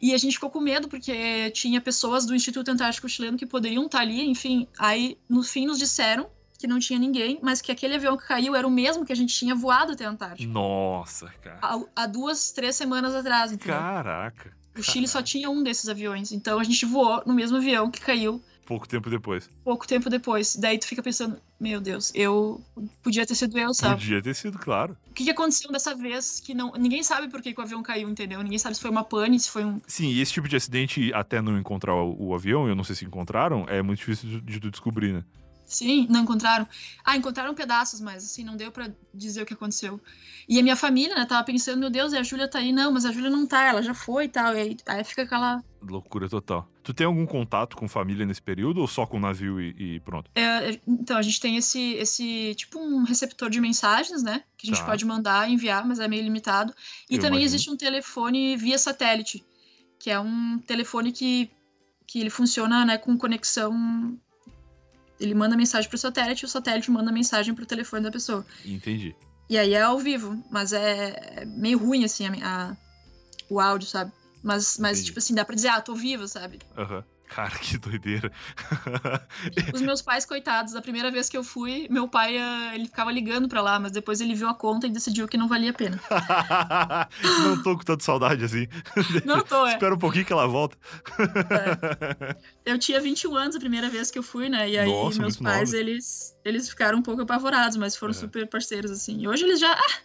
E a gente ficou com medo, porque tinha pessoas do Instituto Antártico Chileno que poderiam estar tá ali, enfim. Aí, no fim, nos disseram que não tinha ninguém, mas que aquele avião que caiu era o mesmo que a gente tinha voado até a Antártica. Nossa, cara. Há, há duas, três semanas atrás, entendeu? Caraca. O Chile só tinha um desses aviões, então a gente voou no mesmo avião que caiu Pouco tempo depois. Pouco tempo depois. Daí tu fica pensando, meu Deus, eu podia ter sido eu, sabe? Podia ter sido, claro. O que, que aconteceu dessa vez que não. Ninguém sabe por que, que, o avião caiu, entendeu? Ninguém sabe se foi uma pane, se foi um. Sim, e esse tipo de acidente, até não encontrar o, o avião, eu não sei se encontraram, é muito difícil de, de, de descobrir, né? Sim, não encontraram. Ah, encontraram pedaços, mas assim, não deu para dizer o que aconteceu. E a minha família, né, tava pensando, meu Deus, a Júlia tá aí. Não, mas a Júlia não tá, ela já foi e tal. E aí, aí, fica aquela. Loucura total. Tu tem algum contato com família nesse período ou só com o navio e, e pronto? É, então, a gente tem esse, esse, tipo, um receptor de mensagens, né? Que a gente tá. pode mandar, enviar, mas é meio limitado. E Eu também imagino. existe um telefone via satélite, que é um telefone que, que ele funciona, né, com conexão ele manda mensagem pro satélite e o satélite manda mensagem pro telefone da pessoa. Entendi. E aí é ao vivo, mas é, meio ruim, assim, a, a o áudio, sabe? Mas, mas tipo assim, dá pra dizer, ah, tô vivo, sabe? Aham. Uhum. Cara, que doideira. Os meus pais, coitados, da primeira vez que eu fui, meu pai, eh, ele ficava ligando pra lá, mas depois ele viu a conta e decidiu que não valia a pena. não tô com tanta saudade assim. Não tô, é. Espera um pouquinho que ela volta. É. Eu tinha 21 anos a primeira vez que eu fui, né? E aí Nossa, meus pais, eles, eles ficaram um pouco apavorados, mas foram é. super parceiros, assim. E hoje eles já... Ah,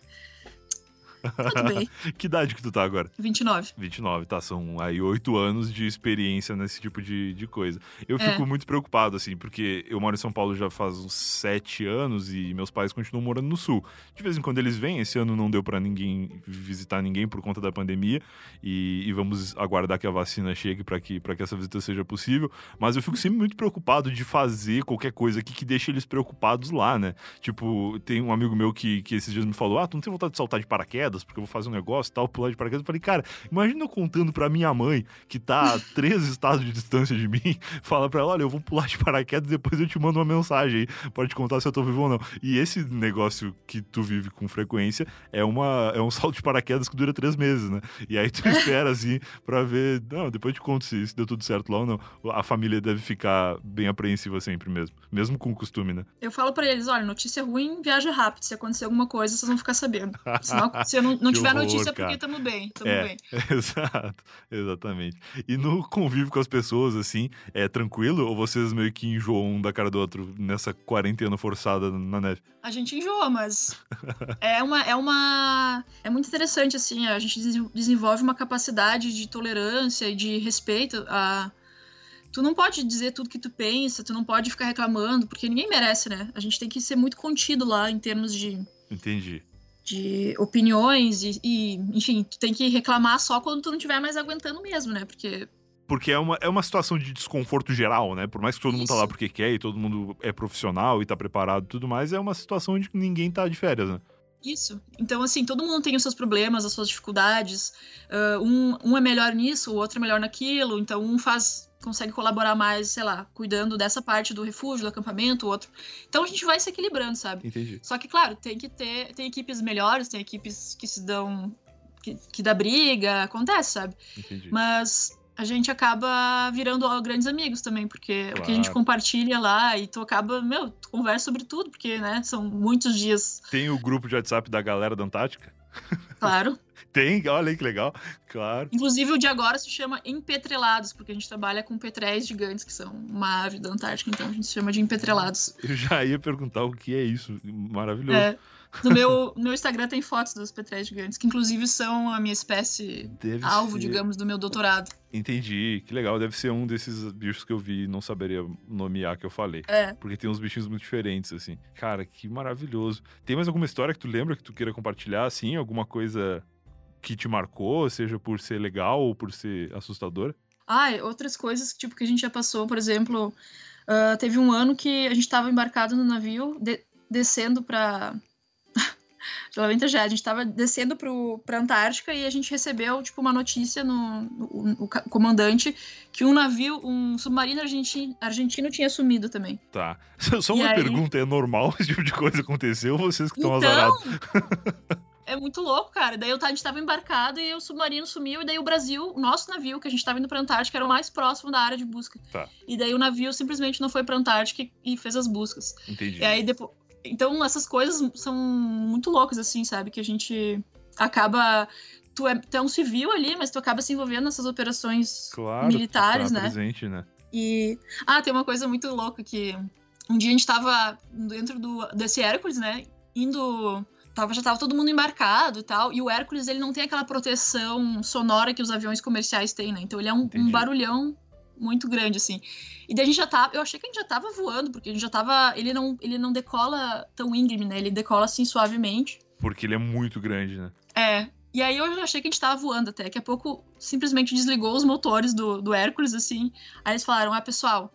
tudo bem. que idade que tu tá agora? 29. 29, tá. São aí oito anos de experiência nesse tipo de, de coisa. Eu fico é. muito preocupado, assim, porque eu moro em São Paulo já faz uns sete anos e meus pais continuam morando no Sul. De vez em quando eles vêm, esse ano não deu para ninguém visitar ninguém por conta da pandemia e, e vamos aguardar que a vacina chegue para que, pra que essa visita seja possível. Mas eu fico sempre muito preocupado de fazer qualquer coisa aqui que deixe eles preocupados lá, né? Tipo, tem um amigo meu que, que esses dias me falou: Ah, tu não tem vontade de saltar de paraquedas? Paraquedas, porque eu vou fazer um negócio e tal, pular de paraquedas. Eu falei, cara, imagina eu contando pra minha mãe, que tá a três estados de distância de mim, fala pra ela, olha, eu vou pular de paraquedas, depois eu te mando uma mensagem aí, pode contar se eu tô vivo ou não. E esse negócio que tu vive com frequência é, uma, é um salto de paraquedas que dura três meses, né? E aí tu espera, assim, pra ver, não, depois eu te conto se, se deu tudo certo lá ou não. A família deve ficar bem apreensiva sempre mesmo, mesmo com o costume, né? Eu falo pra eles, olha, notícia ruim, viaja rápido. Se acontecer alguma coisa, vocês vão ficar sabendo. Senão, se não, não tiver horror, notícia, cara. porque tamo bem, tamo é, bem. Exato, exatamente. E no convívio com as pessoas, assim, é tranquilo? Ou vocês meio que enjoam um da cara do outro nessa quarentena forçada na neve? A gente enjoa, mas é uma, é uma... É muito interessante, assim, a gente desenvolve uma capacidade de tolerância e de respeito a tu não pode dizer tudo que tu pensa, tu não pode ficar reclamando, porque ninguém merece, né? A gente tem que ser muito contido lá em termos de. Entendi. De opiniões e, e enfim, tu tem que reclamar só quando tu não estiver mais aguentando mesmo, né? Porque porque é uma, é uma situação de desconforto geral, né? Por mais que todo Isso. mundo tá lá porque quer e todo mundo é profissional e tá preparado e tudo mais, é uma situação onde ninguém tá de férias, né? Isso. Então, assim, todo mundo tem os seus problemas, as suas dificuldades. Uh, um, um é melhor nisso, o outro é melhor naquilo. Então, um faz consegue colaborar mais, sei lá, cuidando dessa parte do refúgio, do acampamento, o outro. Então a gente vai se equilibrando, sabe? Entendi. Só que, claro, tem que ter. Tem equipes melhores, tem equipes que se dão. que, que dá briga, acontece, sabe? Entendi. Mas a gente acaba virando grandes amigos também, porque claro. o que a gente compartilha lá e tu acaba, meu, tu conversa sobre tudo, porque, né, são muitos dias. Tem o grupo de WhatsApp da galera da Antártica? Claro. Tem, olha aí que legal, claro. Inclusive o de agora se chama empetrelados, porque a gente trabalha com petréis gigantes, que são uma ave da Antártica, então a gente chama de empetrelados. Eu já ia perguntar o que é isso, maravilhoso. É. No meu, no meu Instagram tem fotos dos petréis gigantes, que inclusive são a minha espécie Deve alvo, ser... digamos, do meu doutorado. Entendi, que legal. Deve ser um desses bichos que eu vi e não saberia nomear que eu falei. É. Porque tem uns bichinhos muito diferentes, assim. Cara, que maravilhoso. Tem mais alguma história que tu lembra que tu queira compartilhar, assim? Alguma coisa que te marcou, seja por ser legal ou por ser assustador? Ah, outras coisas tipo que a gente já passou, por exemplo, uh, teve um ano que a gente estava embarcado no navio, de descendo para Geralmente já, a gente estava descendo para a Antártica e a gente recebeu tipo uma notícia no, no, no, comandante que um navio, um submarino argentino, argentino tinha sumido também. Tá. Só uma e pergunta, aí... é normal esse tipo de coisa acontecer ou vocês que estão então... azarados? é muito louco, cara. Daí a gente tava embarcado e o submarino sumiu, e daí o Brasil, o nosso navio, que a gente tava indo pra Antártica, era o mais próximo da área de busca. Tá. E daí o navio simplesmente não foi pra Antártica e fez as buscas. Entendi. E aí depois. Então essas coisas são muito loucas, assim, sabe? Que a gente acaba. Tu é, tu é um civil ali, mas tu acaba se envolvendo nessas operações claro, militares, tá né? Presente, né? E. Ah, tem uma coisa muito louca que. Um dia a gente tava dentro do, desse Hércules, né? Indo tava, já tava todo mundo embarcado e tal. E o Hércules, ele não tem aquela proteção sonora que os aviões comerciais têm, né? Então ele é um, um barulhão muito grande, assim. E daí a gente já tava. Eu achei que a gente já tava voando, porque a gente já tava. Ele não, ele não decola tão íngreme, né? Ele decola assim suavemente. Porque ele é muito grande, né? É. E aí eu já achei que a gente tava voando até. Daqui a pouco simplesmente desligou os motores do, do Hércules, assim. Aí eles falaram: ah, pessoal,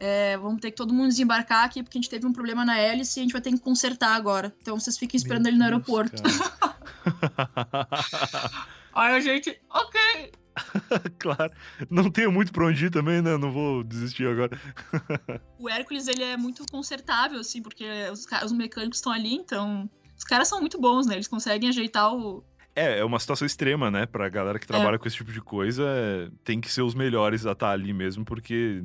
é, vamos ter que todo mundo desembarcar aqui porque a gente teve um problema na hélice e a gente vai ter que consertar agora. Então vocês fiquem esperando Meu ele no aeroporto. Aí a gente, ok. claro. Não tenho muito pra onde ir também, né? Não vou desistir agora. o Hércules, ele é muito consertável, assim, porque os, os mecânicos estão ali, então... Os caras são muito bons, né? Eles conseguem ajeitar o, é, é uma situação extrema, né? Pra galera que trabalha é. com esse tipo de coisa, tem que ser os melhores a estar ali mesmo, porque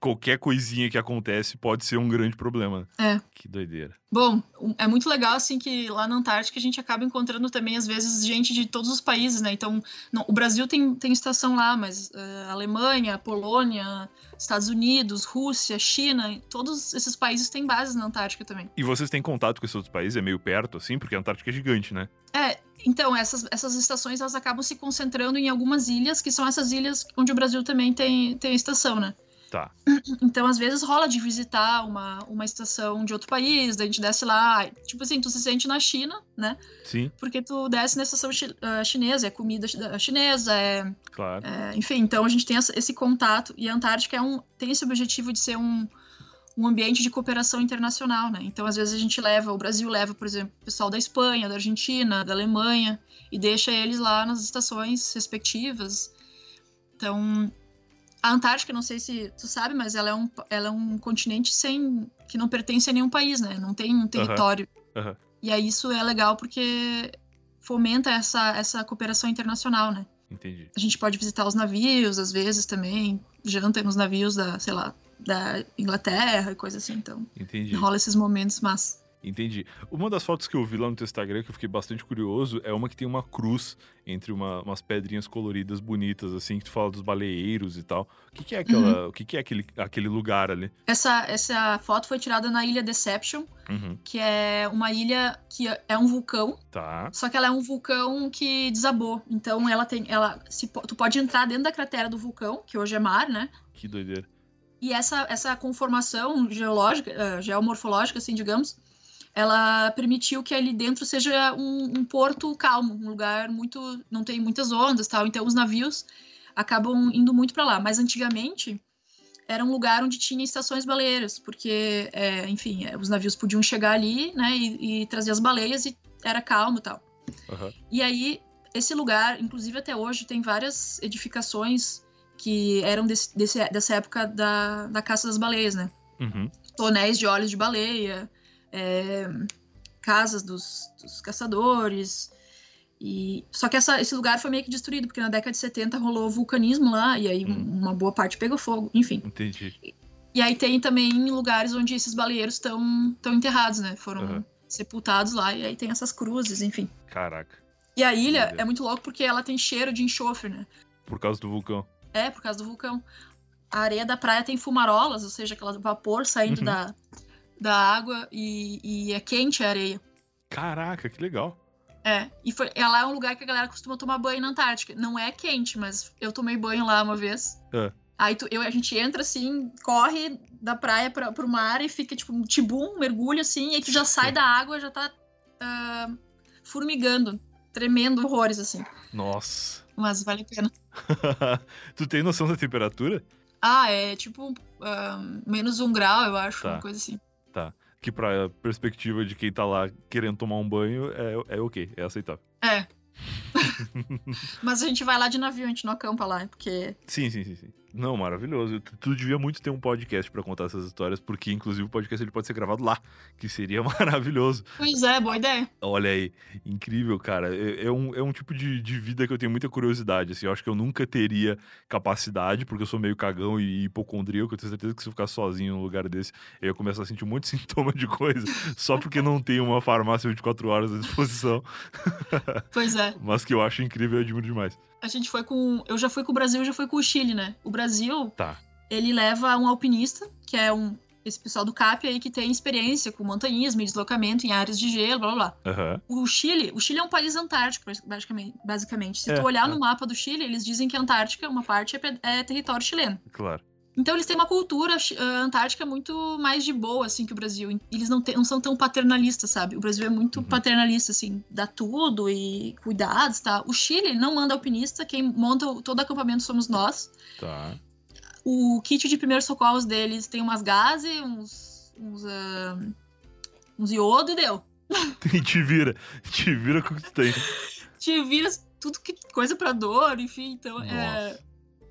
qualquer coisinha que acontece pode ser um grande problema. É. Que doideira. Bom, é muito legal, assim, que lá na Antártica a gente acaba encontrando também, às vezes, gente de todos os países, né? Então, não, o Brasil tem, tem estação lá, mas uh, Alemanha, Polônia, Estados Unidos, Rússia, China, todos esses países têm bases na Antártica também. E vocês têm contato com esses outros países? É meio perto, assim? Porque a Antártica é gigante, né? É, então, essas, essas estações, elas acabam se concentrando em algumas ilhas, que são essas ilhas onde o Brasil também tem, tem estação, né? Tá. Então, às vezes rola de visitar uma, uma estação de outro país, daí a gente desce lá. Tipo assim, tu se sente na China, né? Sim. Porque tu desce na estação chi uh, chinesa, é comida chinesa, é. Claro. É, enfim, então a gente tem esse contato. E a Antártica é um, tem esse objetivo de ser um, um ambiente de cooperação internacional, né? Então, às vezes a gente leva, o Brasil leva, por exemplo, o pessoal da Espanha, da Argentina, da Alemanha, e deixa eles lá nas estações respectivas. Então, a Antártica, não sei se tu sabe, mas ela é um, ela é um continente sem que não pertence a nenhum país, né? Não tem um território. Uhum. Uhum. E aí isso é legal porque fomenta essa, essa cooperação internacional, né? Entendi. A gente pode visitar os navios, às vezes também, janta nos navios da, sei lá, da Inglaterra e coisa assim, então. Entendi. Rola esses momentos, mas Entendi. Uma das fotos que eu vi lá no teu Instagram, que eu fiquei bastante curioso, é uma que tem uma cruz entre uma, umas pedrinhas coloridas bonitas, assim, que tu fala dos baleeiros e tal. O que, que é aquela. Uhum. O que, que é aquele, aquele lugar ali? Essa, essa foto foi tirada na ilha Deception, uhum. que é uma ilha que é um vulcão. Tá. Só que ela é um vulcão que desabou. Então ela tem. Ela, se, tu pode entrar dentro da cratera do vulcão, que hoje é mar, né? Que doideira. E essa, essa conformação geológica, uh, geomorfológica, assim, digamos, ela permitiu que ali dentro seja um, um, porto calmo, um lugar muito não tem muitas ondas, tal. Então os navios acabam indo muito para lá. Mas antigamente era um lugar onde tinha estações baleiras, porque, é, enfim, é, os navios podiam chegar ali, né, e, e, trazer as baleias e era calmo, tal. Uhum. E aí esse lugar, inclusive até hoje, tem várias edificações que eram desse, desse, dessa época da, da caça das baleias, né? Uhum. Tonéis de óleos de baleia, é, casas dos, dos, caçadores. E só que essa, esse lugar foi meio que destruído porque na década de 70 rolou vulcanismo lá e aí hum. uma boa parte pegou fogo, enfim. Entendi. E, e aí tem também lugares onde esses baleeiros estão enterrados, né? Foram uhum. sepultados lá e aí tem essas cruzes, enfim. Caraca. E a ilha é muito louco porque ela tem cheiro de enxofre, né? Por causa do vulcão. É, por causa do vulcão. A areia da praia tem fumarolas, ou seja, aquele vapor saindo uhum. da, da água e, e é quente a areia. Caraca, que legal. É, e foi, ela é um lugar que a galera costuma tomar banho na Antártica. Não é quente, mas eu tomei banho lá uma vez. É. Aí tu, eu, a gente entra assim, corre da praia pra, pro mar e fica tipo um tibum, mergulho assim, e aí tu já sai da água, já tá uh, formigando, tremendo horrores assim. Nossa. Mas vale a pena. tu tem noção da temperatura? Ah, é tipo uh, menos um grau, eu acho, tá. uma coisa assim. Tá. Que pra perspectiva de quem tá lá querendo tomar um banho, é, é ok, é aceitável. É. Mas a gente vai lá de navio, a gente não acampa lá, porque. Sim, sim, sim, sim. Não, maravilhoso. Tu, tu devia muito ter um podcast para contar essas histórias, porque inclusive o podcast ele pode ser gravado lá, que seria maravilhoso. Pois é, boa ideia. Olha aí, incrível, cara. É, é um, é um tipo de, de vida que eu tenho muita curiosidade. Assim, eu acho que eu nunca teria capacidade, porque eu sou meio cagão e hipocondríaco. Eu tenho certeza que se eu ficar sozinho num lugar desse, eu ia começar a sentir um monte de sintoma de coisa, só porque não tem uma farmácia 24 horas à disposição. Pois é. Mas que eu acho incrível e admiro demais. A gente foi com. Eu já fui com o Brasil, já fui com o Chile, né? O Brasil. Tá. Ele leva um alpinista, que é um. Esse pessoal do CAP aí que tem experiência com montanhismo e deslocamento em áreas de gelo, blá blá blá. Uhum. O Chile, o Chile é um país antártico, basicamente. basicamente. Se é, tu olhar é. no mapa do Chile, eles dizem que a Antártica, uma parte, é, é território chileno. Claro. Então eles têm uma cultura uh, antártica muito mais de boa, assim, que o Brasil. Eles não, não são tão paternalistas, sabe? O Brasil é muito uhum. paternalista, assim, dá tudo e cuidados, tá? O Chile não manda alpinista, quem monta todo acampamento somos nós. Tá. O kit de primeiros socorros deles tem umas gases, uns... uns, uh, uns iodo e deu. te vira, te vira com o que tu tem. te vira tudo que coisa para dor, enfim, então é, Nossa. é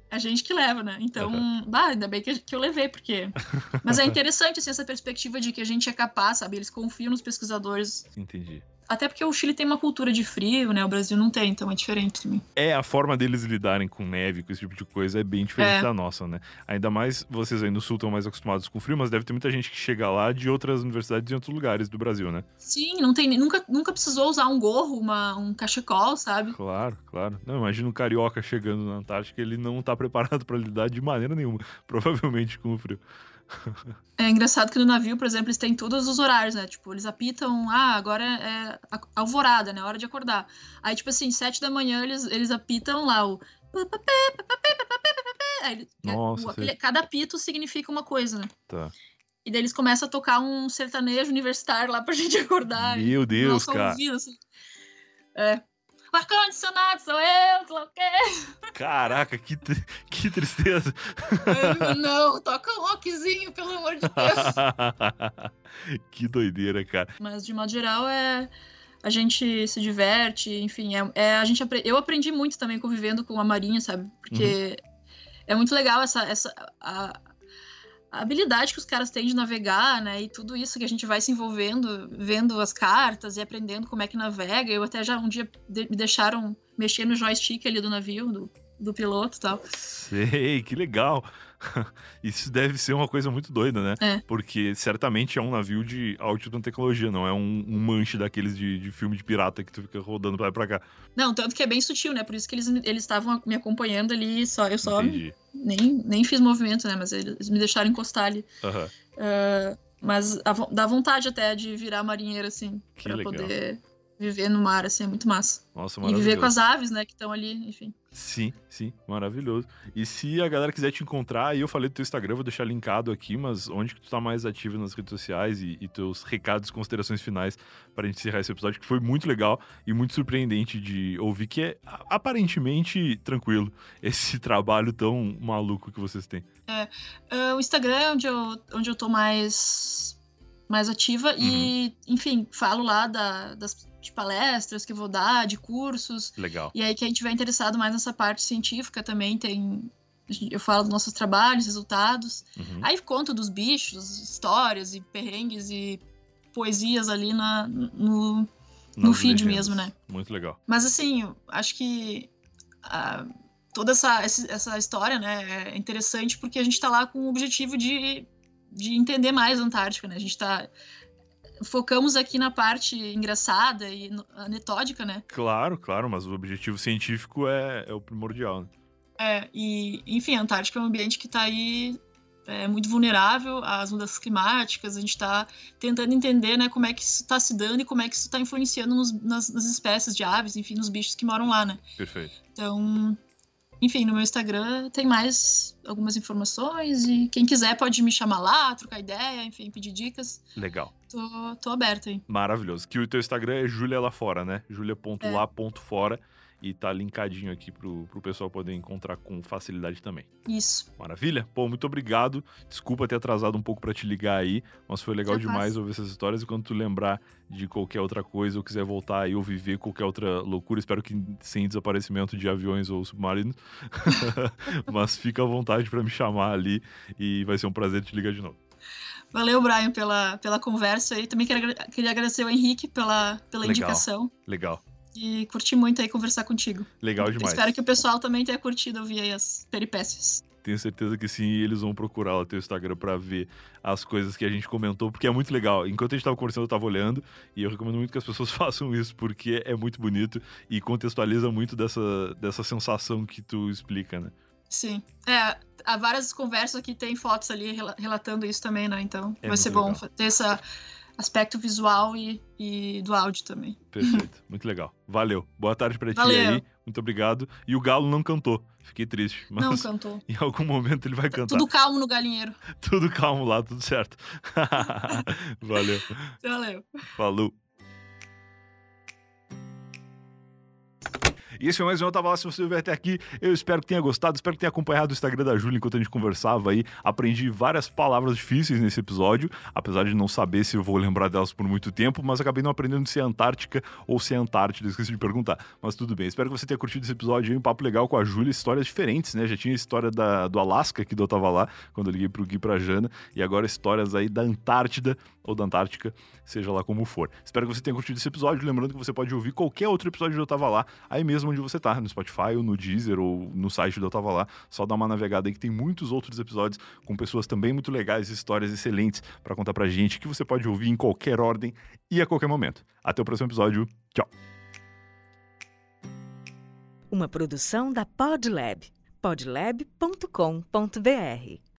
a gente que leva, né? Então, uhum. bah, ainda bem que, eu levei, porque. Mas é interessante assim, essa perspectiva de que a gente é capaz, sabe? Eles confiam nos pesquisadores. Entendi. Até porque o Chile tem uma cultura de frio, né? O Brasil não tem, então é diferente também. É, a forma deles lidarem com neve, com esse tipo de coisa, é bem diferente é. da nossa, né? Ainda mais vocês aí no sul estão mais acostumados com frio, mas deve ter muita gente que chega lá de outras universidades e outros lugares do Brasil, né? Sim, não tem, nunca, nunca precisou usar um gorro, uma, um cachecol, sabe? Claro, claro. Não, imagina um carioca chegando na Antártica, ele não tá preparado para lidar de maneira nenhuma, provavelmente com o frio. É engraçado que no navio, por exemplo, eles têm todos os horários, né? Tipo, eles apitam, ah, agora é alvorada, né? Hora de acordar. Aí, tipo assim, sete da manhã eles, eles apitam lá o. Aí, Nossa, aquele, cada apito significa uma coisa, né? Tá. E daí eles começam a tocar um sertanejo universitário lá pra gente acordar. Meu Deus, cara. Assim. É ar-condicionado sou eu, sei lá o quê. Caraca, que, que tristeza. não, toca um rockzinho, pelo amor de Deus. que doideira, cara. Mas de modo geral é a gente se diverte, enfim, é, é, a gente eu aprendi muito também convivendo com a Marinha, sabe? Porque uhum. é muito legal essa essa a, habilidade que os caras têm de navegar, né? E tudo isso que a gente vai se envolvendo, vendo as cartas e aprendendo como é que navega. Eu até já um dia de, me deixaram mexer no joystick ali do navio, do, do piloto e tal. Sei, que legal. Isso deve ser uma coisa muito doida, né? É. Porque certamente é um navio de altíssima tecnologia, não é um, um manche daqueles de, de, filme de pirata que tu fica rodando pra lá e pra cá. Não, tanto que é bem sutil, né? Por isso que eles estavam me acompanhando ali, só eu só nem, nem fiz movimento, né? Mas eles me deixaram encostar ali. Uhum. Uh, mas dá vontade até de virar marinheiro, assim, que pra legal. poder viver no mar, assim, é muito massa. Nossa, E viver com as aves, né, que estão ali, enfim. Sim, sim, maravilhoso. E se a galera quiser te encontrar, aí eu falei do teu Instagram, vou deixar linkado aqui, mas onde que tu tá mais ativo nas redes sociais e, e teus recados, considerações finais para a gente encerrar esse episódio, que foi muito legal e muito surpreendente de ouvir, que é aparentemente tranquilo, esse trabalho tão maluco que vocês têm. É, uh, o Instagram é onde eu, onde eu tô mais, mais ativa uhum. e, enfim, falo lá da, das de palestras que eu vou dar, de cursos. Legal. E aí, quem tiver interessado mais nessa parte científica também tem. Eu falo dos nossos trabalhos, resultados. Uhum. Aí conto dos bichos, histórias e perrengues e poesias ali na, no, no feed legendas. mesmo, né? Muito legal. Mas assim, acho que uh, toda essa, essa história né, é interessante porque a gente está lá com o objetivo de, de entender mais a Antártica, né? A gente está focamos aqui na parte engraçada e anetódica, né? Claro, claro, mas o objetivo científico é, é o primordial, né? É, e, enfim, a Antártica é um ambiente que está aí é, muito vulnerável às mudanças climáticas, a gente está tentando entender né, como é que isso está se dando e como é que isso está influenciando nos, nas, nas, espécies de aves, enfim, nos bichos que moram lá, né? Perfeito. Então, enfim, no meu Instagram tem mais algumas informações e quem quiser pode me chamar lá, trocar ideia, enfim, pedir dicas. Legal. Tô, tô aberto aí. Maravilhoso. Que o teu Instagram é Julia lá fora, né? julia.lá.fora. É e tá linkadinho aqui pro, pro pessoal poder encontrar com facilidade também. Isso. Maravilha? Pô, muito obrigado. Desculpa ter atrasado um pouco para te ligar aí, mas foi legal demais ouvir essas histórias e quando tu lembrar de qualquer outra coisa ou quiser voltar aí ou viver qualquer outra loucura, espero que sem desaparecimento de aviões ou submarinos, mas fica à vontade para me chamar ali e vai ser um prazer te ligar de novo. Valeu, Brian, pela, pela conversa aí. Também queria, queria agradecer ao Henrique pela, pela legal, indicação. Legal e curti muito aí conversar contigo. Legal demais. Espero que o pessoal também tenha curtido ouvir aí as peripécias. Tenho certeza que sim, eles vão procurar lá teu Instagram para ver as coisas que a gente comentou, porque é muito legal. Enquanto a gente tava conversando, eu tava olhando, e eu recomendo muito que as pessoas façam isso, porque é muito bonito e contextualiza muito dessa, dessa sensação que tu explica, né? Sim. É, há várias conversas aqui, tem fotos ali relatando isso também, né? Então é vai ser bom legal. ter essa aspecto visual e, e do áudio também. Perfeito, muito legal. Valeu. Boa tarde pra ti aí. Muito obrigado. E o Galo não cantou. Fiquei triste. Mas não cantou. Em algum momento ele vai cantar. Tudo calmo no galinheiro. tudo calmo lá, tudo certo. Valeu. Valeu. Falou. E esse foi mais um Eu Tava Lá. Se você vier até aqui, eu espero que tenha gostado, espero que tenha acompanhado o Instagram da Júlia enquanto a gente conversava aí. Aprendi várias palavras difíceis nesse episódio, apesar de não saber se eu vou lembrar delas por muito tempo, mas acabei não aprendendo se é Antártica ou se é Antártida, esqueci de perguntar. Mas tudo bem, espero que você tenha curtido esse episódio aí, um papo legal com a Júlia, histórias diferentes, né? Já tinha a história da, do Alasca, que eu tava lá, quando eu liguei pro Gui pra Jana, e agora histórias aí da Antártida ou da Antártica, seja lá como for. Espero que você tenha curtido esse episódio, lembrando que você pode ouvir qualquer outro episódio do Eu Tava Lá, aí mesmo onde você tá, no Spotify ou no Deezer ou no site do Eu Tava Lá, só dá uma navegada aí que tem muitos outros episódios com pessoas também muito legais, histórias excelentes para contar pra gente, que você pode ouvir em qualquer ordem e a qualquer momento. Até o próximo episódio. Tchau. Uma produção da Podlab. podlab.com.br